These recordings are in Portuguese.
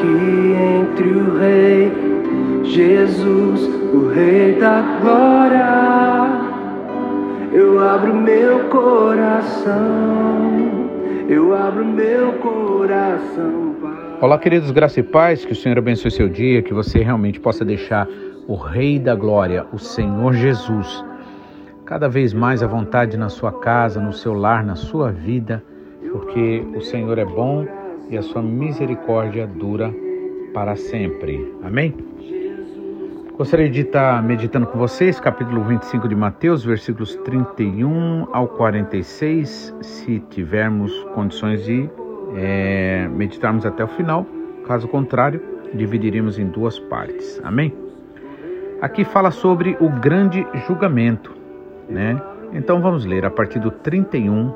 aqui entre o Rei Jesus, o Rei da Glória. Eu abro meu coração, eu abro meu coração. Olá, queridos, graça e paz, que o Senhor abençoe seu dia, que você realmente possa deixar o Rei da Glória, o Senhor Jesus, cada vez mais à vontade na sua casa, no seu lar, na sua vida, porque o Senhor é bom e a sua misericórdia dura para sempre. Amém? Gostaria de estar meditando com vocês, capítulo 25 de Mateus, versículos 31 ao 46, se tivermos condições de é, meditarmos até o final. Caso contrário, dividiremos em duas partes. Amém? Aqui fala sobre o grande julgamento, né? Então vamos ler a partir do 31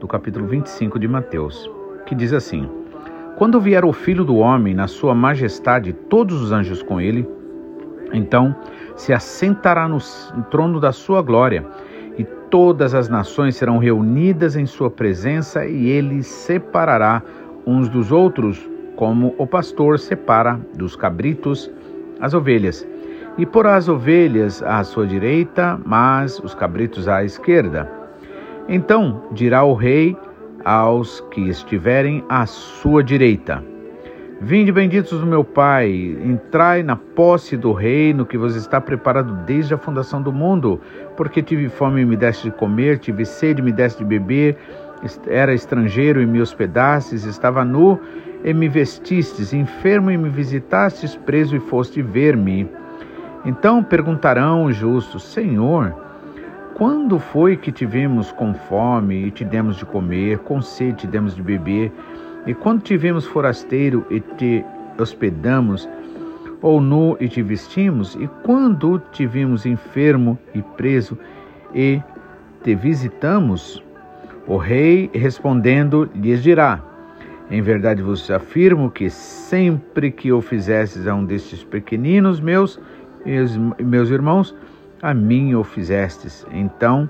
do capítulo 25 de Mateus, que diz assim: Quando vier o Filho do homem na sua majestade, todos os anjos com ele, então se assentará no trono da sua glória, e todas as nações serão reunidas em sua presença, e ele separará uns dos outros, como o pastor separa dos cabritos as ovelhas. E porá as ovelhas à sua direita, mas os cabritos à esquerda. Então dirá o rei aos que estiverem à sua direita: Vinde benditos do meu Pai, entrai na posse do reino que vos está preparado desde a fundação do mundo, porque tive fome e me deste de comer, tive sede e me deste de beber, era estrangeiro e me hospedastes, estava nu e me vestistes, enfermo e me visitastes, preso e foste ver-me. Então perguntarão os justos: Senhor, quando foi que tivemos com fome e te demos de comer, com sede te demos de beber? E quando tivemos forasteiro e te hospedamos, ou nu e te vestimos, e quando tivemos enfermo e preso e te visitamos, o rei respondendo lhes dirá: Em verdade vos afirmo que sempre que o fizestes a um destes pequeninos meus, meus irmãos, a mim o fizestes. Então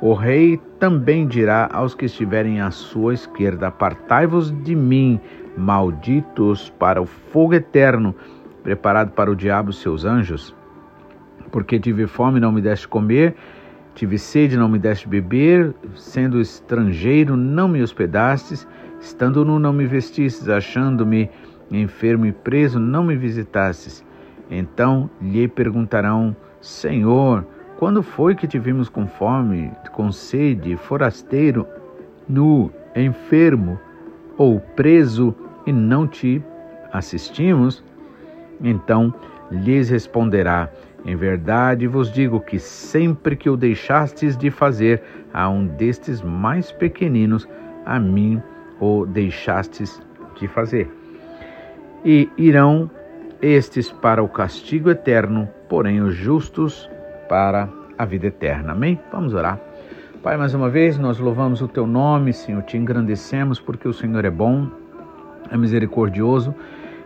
o rei também dirá aos que estiverem à sua esquerda: Apartai-vos de mim, malditos, para o fogo eterno, preparado para o diabo e seus anjos. Porque tive fome, não me deste comer, tive sede, não me deste beber, sendo estrangeiro, não me hospedastes, estando nu, não me vestistes, achando-me enfermo e preso, não me visitastes. Então lhe perguntarão: Senhor, quando foi que te vimos com fome, com sede, forasteiro, nu, enfermo ou preso e não te assistimos? Então lhes responderá: Em verdade vos digo que sempre que o deixastes de fazer a um destes mais pequeninos, a mim o deixastes de fazer. E irão estes para o castigo eterno, porém os justos para a vida eterna. Amém? Vamos orar. Pai, mais uma vez nós louvamos o teu nome, Senhor, te engrandecemos porque o Senhor é bom, é misericordioso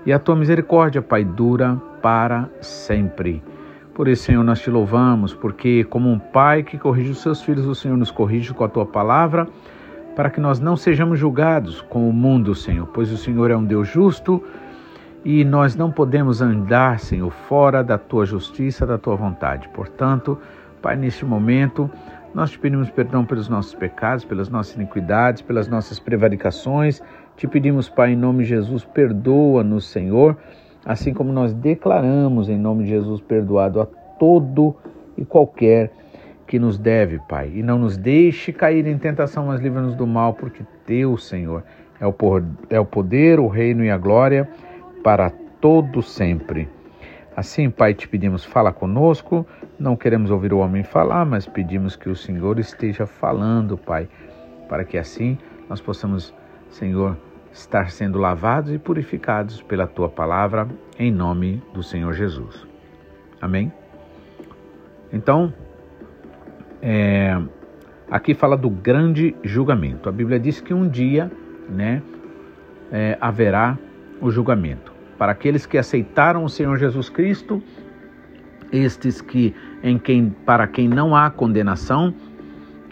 e a tua misericórdia, Pai, dura para sempre. Por isso, Senhor, nós te louvamos, porque como um pai que corrige os seus filhos, o Senhor nos corrige com a tua palavra, para que nós não sejamos julgados com o mundo, Senhor, pois o Senhor é um Deus justo e nós não podemos andar, Senhor, fora da tua justiça, da tua vontade. Portanto, Pai, neste momento, nós te pedimos perdão pelos nossos pecados, pelas nossas iniquidades, pelas nossas prevaricações. Te pedimos, Pai, em nome de Jesus, perdoa-nos, Senhor, assim como nós declaramos, em nome de Jesus, perdoado a todo e qualquer que nos deve, Pai. E não nos deixe cair em tentação, mas livra-nos do mal, porque Teu, Senhor, é o, é o poder, o reino e a glória para todo sempre. Assim, Pai, te pedimos, fala conosco. Não queremos ouvir o homem falar, mas pedimos que o Senhor esteja falando, Pai, para que assim nós possamos, Senhor, estar sendo lavados e purificados pela tua palavra, em nome do Senhor Jesus. Amém? Então, é, aqui fala do grande julgamento. A Bíblia diz que um dia, né, é, haverá o julgamento. Para aqueles que aceitaram o Senhor Jesus Cristo, estes que em quem para quem não há condenação,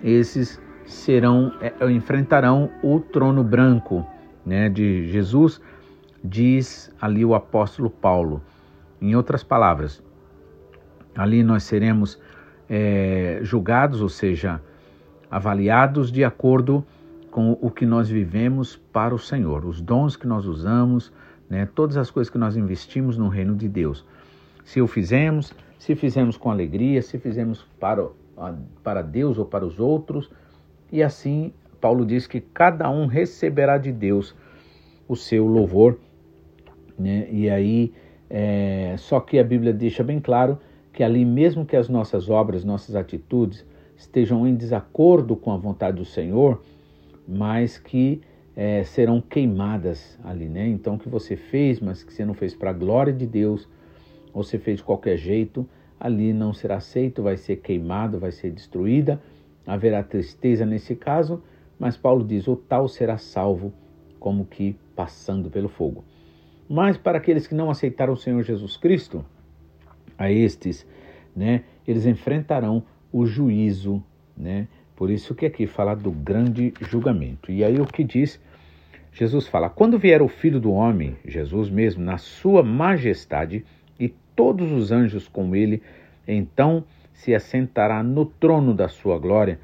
esses serão é, enfrentarão o trono branco, né, de Jesus diz ali o apóstolo Paulo. Em outras palavras, ali nós seremos é, julgados, ou seja, avaliados de acordo com o que nós vivemos para o Senhor, os dons que nós usamos, né, todas as coisas que nós investimos no reino de Deus. Se o fizemos, se fizemos com alegria, se fizemos para, para Deus ou para os outros, e assim Paulo diz que cada um receberá de Deus o seu louvor, né? E aí, é, só que a Bíblia deixa bem claro que ali, mesmo que as nossas obras, nossas atitudes estejam em desacordo com a vontade do Senhor, mas que é, serão queimadas ali, né? Então, o que você fez, mas que você não fez para a glória de Deus, ou você fez de qualquer jeito, ali não será aceito, vai ser queimado, vai ser destruída, haverá tristeza nesse caso, mas Paulo diz: o tal será salvo, como que passando pelo fogo. Mas para aqueles que não aceitaram o Senhor Jesus Cristo, a estes, né, eles enfrentarão o juízo, né? Por isso que aqui fala do grande julgamento. E aí o que diz? Jesus fala: Quando vier o Filho do homem, Jesus mesmo, na sua majestade, e todos os anjos com ele, então se assentará no trono da sua glória,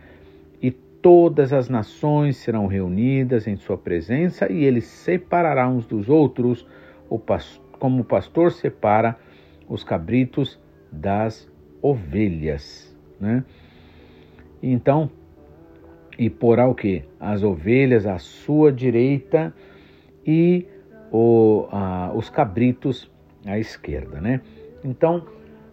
e todas as nações serão reunidas em sua presença, e ele separará uns dos outros, como o pastor separa os cabritos das ovelhas. Né? Então, e porá o que? As ovelhas à sua direita e o, a, os cabritos à esquerda, né? Então,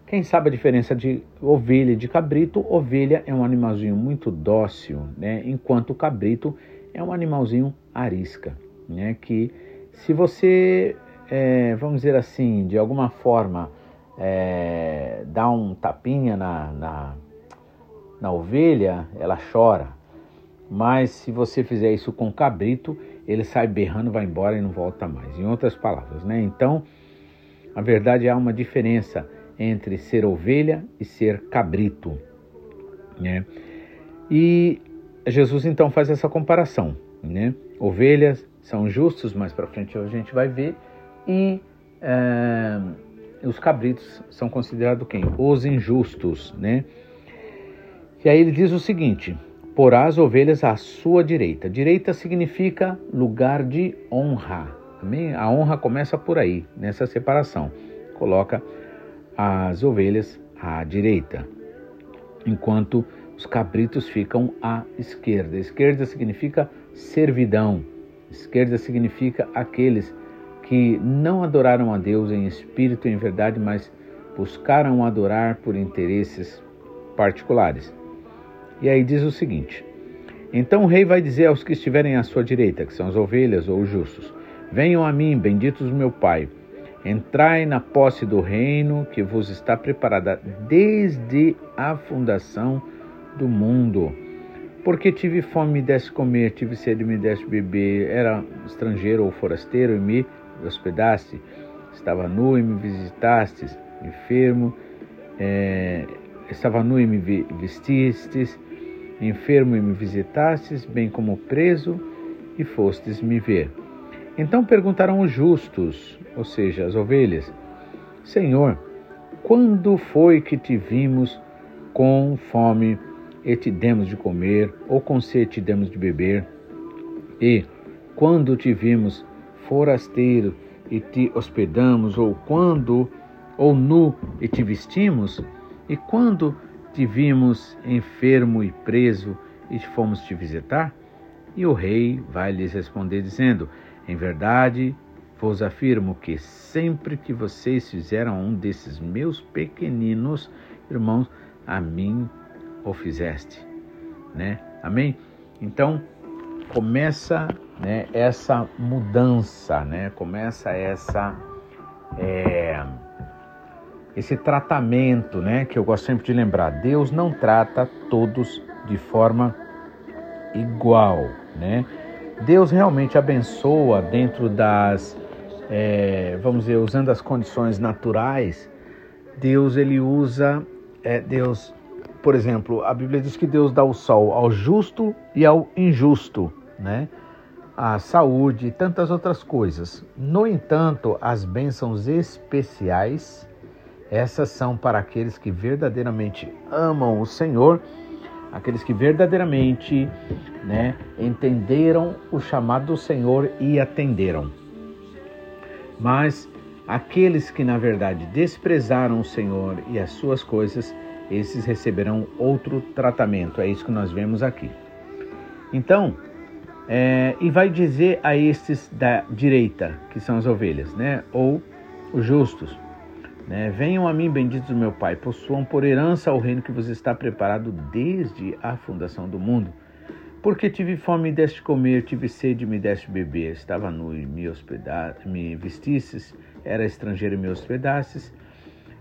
quem sabe a diferença de ovelha e de cabrito? Ovelha é um animalzinho muito dócil, né? Enquanto o cabrito é um animalzinho arisca, né? Que se você, é, vamos dizer assim, de alguma forma é, dá um tapinha na, na, na ovelha, ela chora. Mas se você fizer isso com cabrito, ele sai berrando, vai embora e não volta mais. Em outras palavras, né? Então, a verdade há uma diferença entre ser ovelha e ser cabrito, né? E Jesus então faz essa comparação, né? Ovelhas são justos, mais para frente a gente vai ver, e é, os cabritos são considerados quem? Os injustos, né? E aí ele diz o seguinte: porá as ovelhas à sua direita. Direita significa lugar de honra. Amém? A honra começa por aí, nessa separação. Coloca as ovelhas à direita, enquanto os cabritos ficam à esquerda. Esquerda significa servidão. Esquerda significa aqueles que não adoraram a Deus em espírito e em verdade, mas buscaram adorar por interesses particulares. E aí diz o seguinte: Então o rei vai dizer aos que estiverem à sua direita, que são as ovelhas ou os justos: Venham a mim, benditos meu Pai. Entrai na posse do reino que vos está preparada desde a fundação do mundo. Porque tive fome, me desse comer, tive sede, me desse beber, era estrangeiro ou forasteiro e me hospedaste, estava nu e me visitastes, enfermo, é, estava nu e me vestistes, enfermo e me visitastes, bem como preso e fostes me ver. Então perguntaram os justos, ou seja, as ovelhas: Senhor, quando foi que te vimos com fome e te demos de comer, ou com sede te demos de beber? E quando te vimos forasteiro e te hospedamos, ou quando ou nu e te vestimos? E quando te vimos enfermo e preso e fomos te visitar? E o rei vai lhes responder, dizendo: Em verdade vos afirmo que sempre que vocês fizeram um desses meus pequeninos irmãos, a mim o fizeste. Né? Amém? Então, começa né, essa mudança, né? começa essa. É esse tratamento, né, que eu gosto sempre de lembrar. Deus não trata todos de forma igual, né? Deus realmente abençoa dentro das, é, vamos dizer, usando as condições naturais. Deus ele usa, é, Deus, por exemplo, a Bíblia diz que Deus dá o sol ao justo e ao injusto, né? a saúde e tantas outras coisas. No entanto, as bênçãos especiais, essas são para aqueles que verdadeiramente amam o Senhor, aqueles que verdadeiramente né, entenderam o chamado do Senhor e atenderam. Mas aqueles que na verdade desprezaram o Senhor e as suas coisas, esses receberão outro tratamento. É isso que nós vemos aqui. Então, é, e vai dizer a estes da direita, que são as ovelhas, né? Ou os justos, né? Venham a mim, benditos do meu Pai, possuam por herança o reino que vos está preparado desde a fundação do mundo. Porque tive fome e deste comer, tive sede e me deste beber, estava nu e me, hospedaste, me vestisses, era estrangeiro e me hospedastes,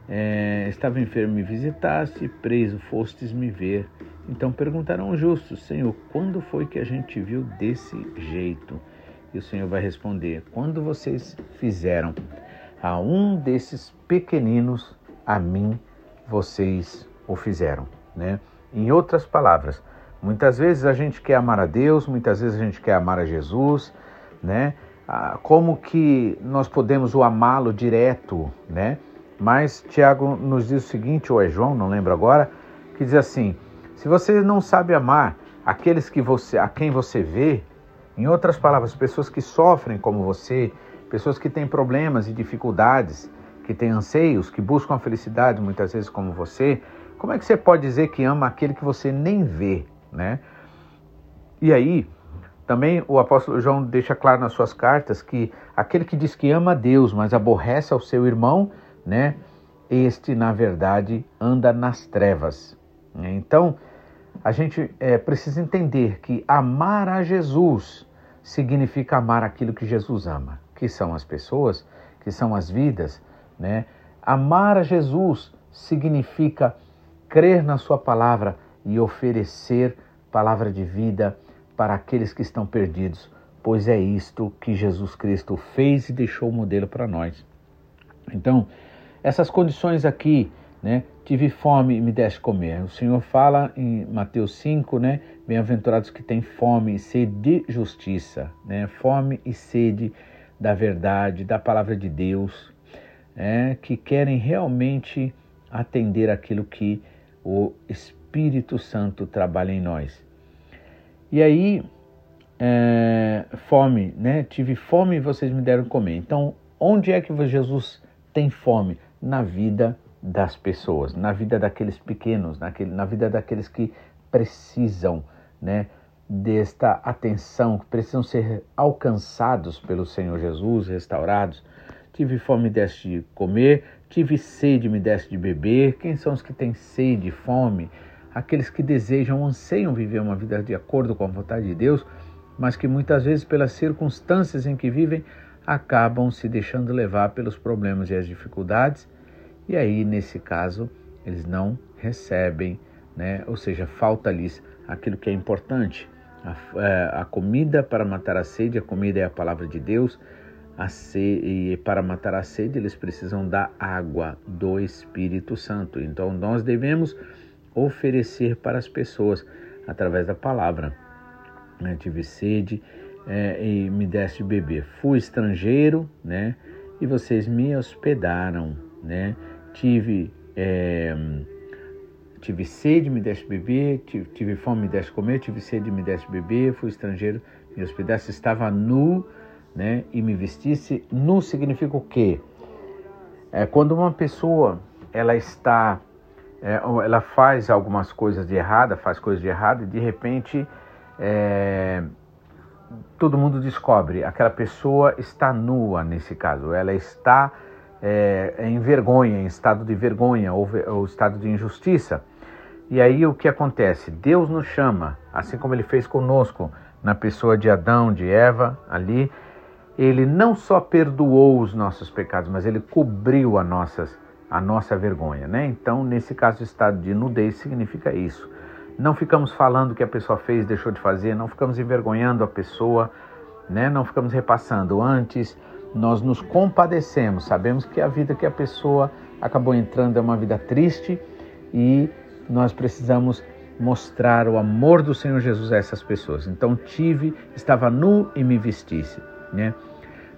é, estava enfermo e me visitaste, preso fostes me ver. Então perguntarão os justos, Senhor, quando foi que a gente viu desse jeito? E o Senhor vai responder: quando vocês fizeram a um desses pequeninos, a mim vocês o fizeram, né? Em outras palavras, muitas vezes a gente quer amar a Deus, muitas vezes a gente quer amar a Jesus, né? Ah, como que nós podemos o amá-lo direto, né? Mas Tiago nos diz o seguinte, ou é João, não lembro agora, que diz assim: se você não sabe amar aqueles que você, a quem você vê, em outras palavras, pessoas que sofrem como você, pessoas que têm problemas e dificuldades, que têm anseios, que buscam a felicidade muitas vezes como você, como é que você pode dizer que ama aquele que você nem vê, né? E aí, também o apóstolo João deixa claro nas suas cartas que aquele que diz que ama a Deus, mas aborrece ao seu irmão, né? Este, na verdade, anda nas trevas. Então, a gente é, precisa entender que amar a Jesus significa amar aquilo que Jesus ama, que são as pessoas, que são as vidas, né? Amar a Jesus significa crer na Sua palavra e oferecer palavra de vida para aqueles que estão perdidos, pois é isto que Jesus Cristo fez e deixou o modelo para nós. Então, essas condições aqui, né? Tive fome e me deste comer. O Senhor fala em Mateus 5, né? Bem-aventurados que têm fome e sede de justiça, né? Fome e sede da verdade, da palavra de Deus, né? que querem realmente atender aquilo que o Espírito Santo trabalha em nós. E aí, é, fome, né? Tive fome e vocês me deram comer. Então, onde é que Jesus tem fome? Na vida das pessoas, na vida daqueles pequenos, naquele, na vida daqueles que precisam, né? Desta atenção, que precisam ser alcançados pelo Senhor Jesus, restaurados. Tive fome, me deste de comer, tive sede, me deste de beber. Quem são os que têm sede, fome? aqueles que desejam, anseiam viver uma vida de acordo com a vontade de Deus, mas que muitas vezes, pelas circunstâncias em que vivem, acabam se deixando levar pelos problemas e as dificuldades, e aí, nesse caso, eles não recebem, né? ou seja, falta-lhes aquilo que é importante. A, é, a, comida para matar a sede, a comida é a palavra de Deus, sede, e para matar a sede eles precisam da água do Espírito Santo. Então nós devemos oferecer para as pessoas através da palavra. Né? Tive sede é, e me deste beber. Fui estrangeiro, né? E vocês me hospedaram, né? Tive é, tive sede, me deste beber. Tive, tive, fome, me deste comer. Tive sede, me deste beber. Fui estrangeiro, me hospedaste. Estava nu, né? E me vestisse. Nu significa o quê? É quando uma pessoa ela está é, ela faz algumas coisas de errada, faz coisas de errada e de repente é, todo mundo descobre, aquela pessoa está nua nesse caso, ela está é, em vergonha, em estado de vergonha ou, ou estado de injustiça. E aí o que acontece? Deus nos chama, assim como ele fez conosco na pessoa de Adão, de Eva, ali, ele não só perdoou os nossos pecados, mas ele cobriu as nossas a nossa vergonha, né? Então, nesse caso, o estado de nudez significa isso. Não ficamos falando o que a pessoa fez, deixou de fazer, não ficamos envergonhando a pessoa, né? Não ficamos repassando. Antes, nós nos compadecemos, sabemos que a vida que a pessoa acabou entrando é uma vida triste e nós precisamos mostrar o amor do Senhor Jesus a essas pessoas. Então tive, estava nu e me vestisse, né?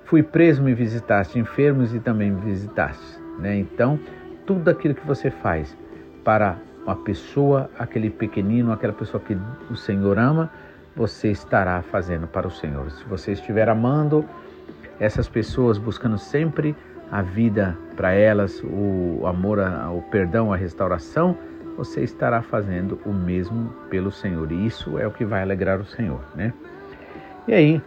Fui preso, me visitaste, enfermos e também me visitaste, né? Então, tudo aquilo que você faz para uma pessoa, aquele pequenino, aquela pessoa que o Senhor ama, você estará fazendo para o Senhor. Se você estiver amando essas pessoas, buscando sempre a vida para elas, o amor, o perdão, a restauração, você estará fazendo o mesmo pelo Senhor. E isso é o que vai alegrar o Senhor, né? E aí,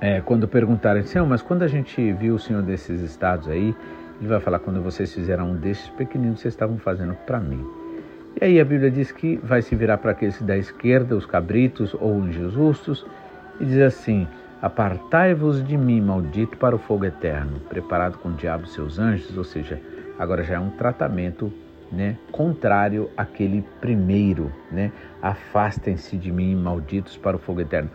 é, quando perguntarem, Senhor, mas quando a gente viu o Senhor desses estados aí, ele vai falar, quando vocês fizeram um desses pequeninos, vocês estavam fazendo para mim. E aí a Bíblia diz que vai se virar para aqueles da esquerda, os cabritos ou os justos, e diz assim: Apartai-vos de mim, maldito, para o fogo eterno, preparado com o diabo e seus anjos, ou seja, agora já é um tratamento né, contrário àquele primeiro, né? Afastem-se de mim, malditos, para o fogo eterno.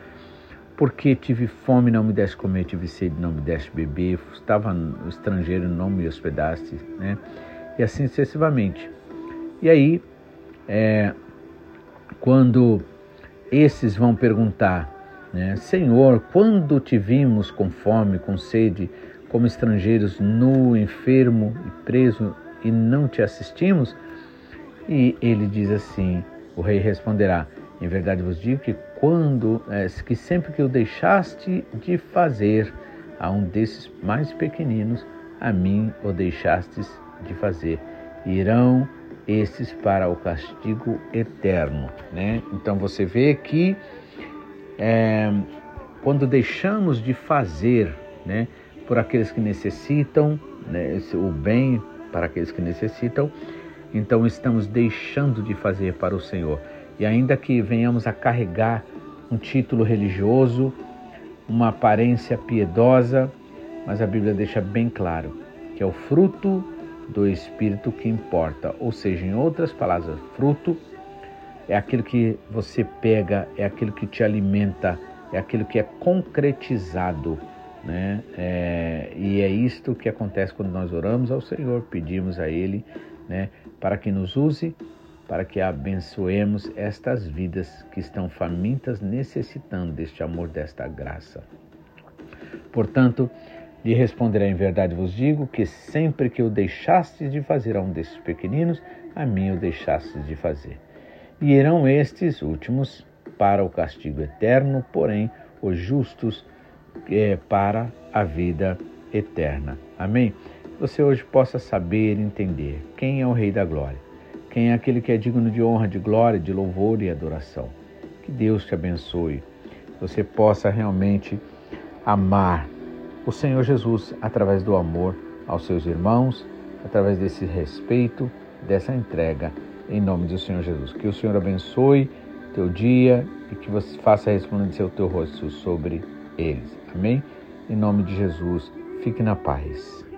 Porque tive fome, não me deste comer, tive sede, não me deste beber, estava estrangeiro, não me hospedaste, né? E assim sucessivamente. E aí, é, quando esses vão perguntar né? Senhor, quando te vimos com fome, com sede, como estrangeiros, nu, enfermo e preso, e não te assistimos? E ele diz assim: o rei responderá: Em verdade vos digo que quando, é, que sempre que o deixaste de fazer a um desses mais pequeninos, a mim o deixastes de fazer. Irão esses para o castigo eterno, né? Então você vê que é, quando deixamos de fazer né, por aqueles que necessitam, né, o bem para aqueles que necessitam, então estamos deixando de fazer para o Senhor. E ainda que venhamos a carregar um título religioso, uma aparência piedosa, mas a Bíblia deixa bem claro que é o fruto do Espírito que importa. Ou seja, em outras palavras, fruto é aquilo que você pega, é aquilo que te alimenta, é aquilo que é concretizado. Né? É, e é isto que acontece quando nós oramos ao Senhor, pedimos a Ele né, para que nos use, para que abençoemos estas vidas que estão famintas, necessitando deste amor, desta graça. Portanto, lhe responderei em verdade vos digo que sempre que o deixastes de fazer a um desses pequeninos, a mim o deixastes de fazer e irão estes últimos para o castigo eterno, porém os justos é, para a vida eterna. Amém? Você hoje possa saber e entender quem é o Rei da Glória, quem é aquele que é digno de honra, de glória, de louvor e adoração. Que Deus te abençoe, você possa realmente amar o Senhor Jesus através do amor aos seus irmãos, através desse respeito, dessa entrega em nome do Senhor Jesus. Que o Senhor abençoe teu dia e que você faça resplandecer o teu rosto sobre eles. Amém? Em nome de Jesus, fique na paz.